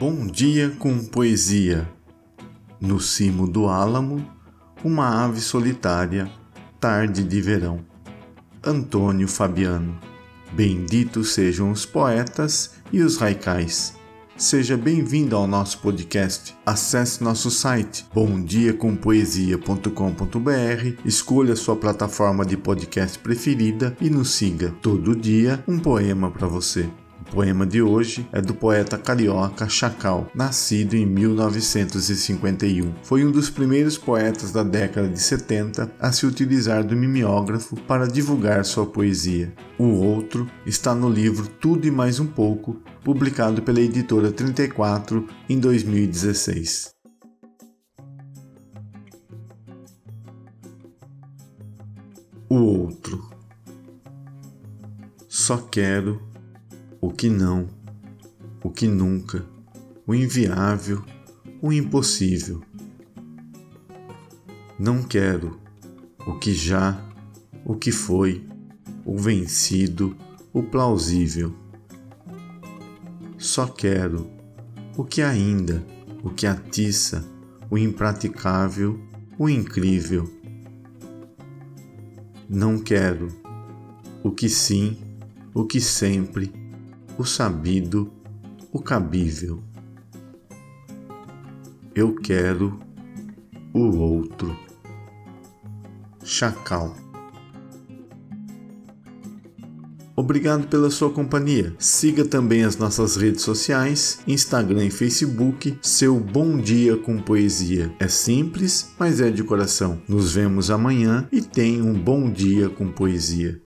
Bom dia com poesia. No cimo do álamo, uma ave solitária, tarde de verão. Antônio Fabiano. Benditos sejam os poetas e os raicais. Seja bem-vindo ao nosso podcast. Acesse nosso site bomdiacompoesia.com.br, escolha sua plataforma de podcast preferida e nos siga. Todo dia um poema para você. O poema de hoje é do poeta carioca Chacal, nascido em 1951. Foi um dos primeiros poetas da década de 70 a se utilizar do mimeógrafo para divulgar sua poesia. O outro está no livro Tudo e Mais um Pouco, publicado pela editora 34 em 2016. O outro. Só quero o que não, o que nunca, o inviável, o impossível. Não quero o que já, o que foi, o vencido, o plausível. Só quero o que ainda, o que atiça, o impraticável, o incrível. Não quero o que sim, o que sempre, o sabido, o cabível. Eu quero o outro. Chacal. Obrigado pela sua companhia. Siga também as nossas redes sociais, Instagram e Facebook, seu Bom Dia com Poesia. É simples, mas é de coração. Nos vemos amanhã e tenha um bom dia com poesia.